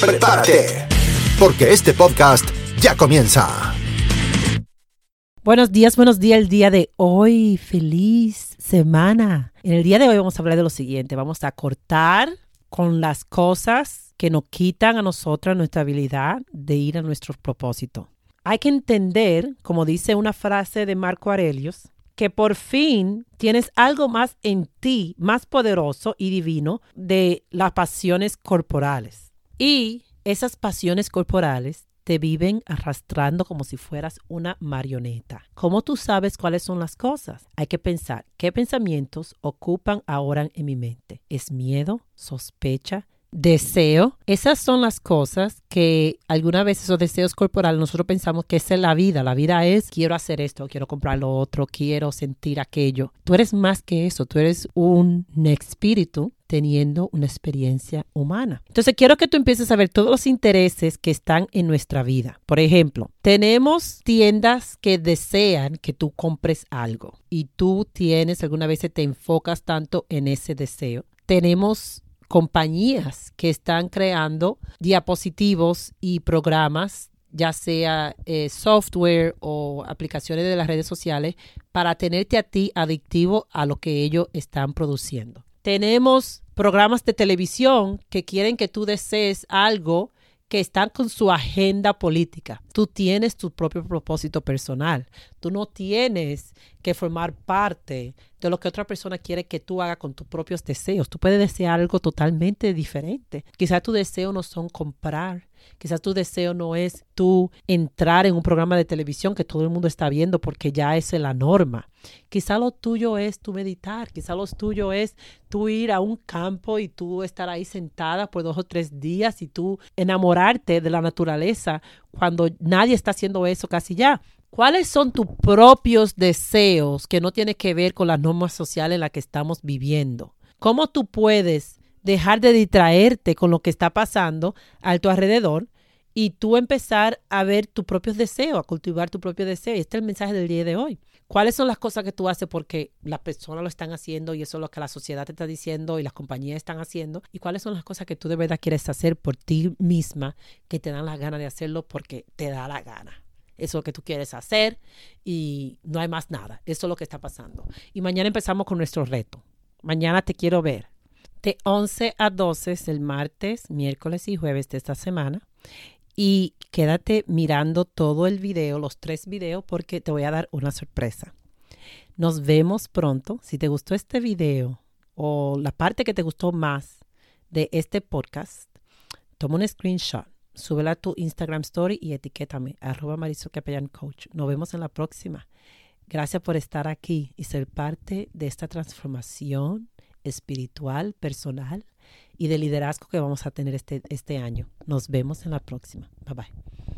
Prepárate, porque este podcast ya comienza. Buenos días, buenos días el día de hoy. Feliz semana. En el día de hoy vamos a hablar de lo siguiente. Vamos a cortar con las cosas que nos quitan a nosotras nuestra habilidad de ir a nuestros propósitos. Hay que entender, como dice una frase de Marco Aurelius, que por fin tienes algo más en ti, más poderoso y divino de las pasiones corporales. Y esas pasiones corporales te viven arrastrando como si fueras una marioneta. ¿Cómo tú sabes cuáles son las cosas? Hay que pensar qué pensamientos ocupan ahora en mi mente. ¿Es miedo? ¿Sospecha? deseo. Esas son las cosas que alguna vez esos deseos corporales nosotros pensamos que es la vida. La vida es quiero hacer esto, quiero comprar lo otro, quiero sentir aquello. Tú eres más que eso, tú eres un espíritu teniendo una experiencia humana. Entonces quiero que tú empieces a ver todos los intereses que están en nuestra vida. Por ejemplo, tenemos tiendas que desean que tú compres algo y tú tienes, alguna vez te enfocas tanto en ese deseo. Tenemos compañías que están creando diapositivos y programas, ya sea eh, software o aplicaciones de las redes sociales, para tenerte a ti adictivo a lo que ellos están produciendo. Tenemos programas de televisión que quieren que tú desees algo que están con su agenda política. Tú tienes tu propio propósito personal. Tú no tienes que formar parte de lo que otra persona quiere que tú hagas con tus propios deseos. Tú puedes desear algo totalmente diferente. Quizás tu deseo no son comprar. Quizás tu deseo no es tú entrar en un programa de televisión que todo el mundo está viendo porque ya es la norma. Quizás lo tuyo es tú meditar. Quizás lo tuyo es tú ir a un campo y tú estar ahí sentada por dos o tres días y tú enamorarte de la naturaleza cuando nadie está haciendo eso casi ya. ¿Cuáles son tus propios deseos que no tienen que ver con las normas sociales en las que estamos viviendo? ¿Cómo tú puedes dejar de distraerte con lo que está pasando a tu alrededor y tú empezar a ver tus propios deseos, a cultivar tu propio deseo? Y este es el mensaje del día de hoy. ¿Cuáles son las cosas que tú haces porque las personas lo están haciendo y eso es lo que la sociedad te está diciendo y las compañías están haciendo? ¿Y cuáles son las cosas que tú de verdad quieres hacer por ti misma que te dan la gana de hacerlo porque te da la gana? Eso es lo que tú quieres hacer y no hay más nada. Eso es lo que está pasando. Y mañana empezamos con nuestro reto. Mañana te quiero ver. De 11 a 12 es el martes, miércoles y jueves de esta semana. Y quédate mirando todo el video, los tres videos, porque te voy a dar una sorpresa. Nos vemos pronto. Si te gustó este video o la parte que te gustó más de este podcast, toma un screenshot súbela a tu Instagram Story y etiquétame, arroba Marisol Capellán Coach. Nos vemos en la próxima. Gracias por estar aquí y ser parte de esta transformación espiritual, personal y de liderazgo que vamos a tener este, este año. Nos vemos en la próxima. Bye bye.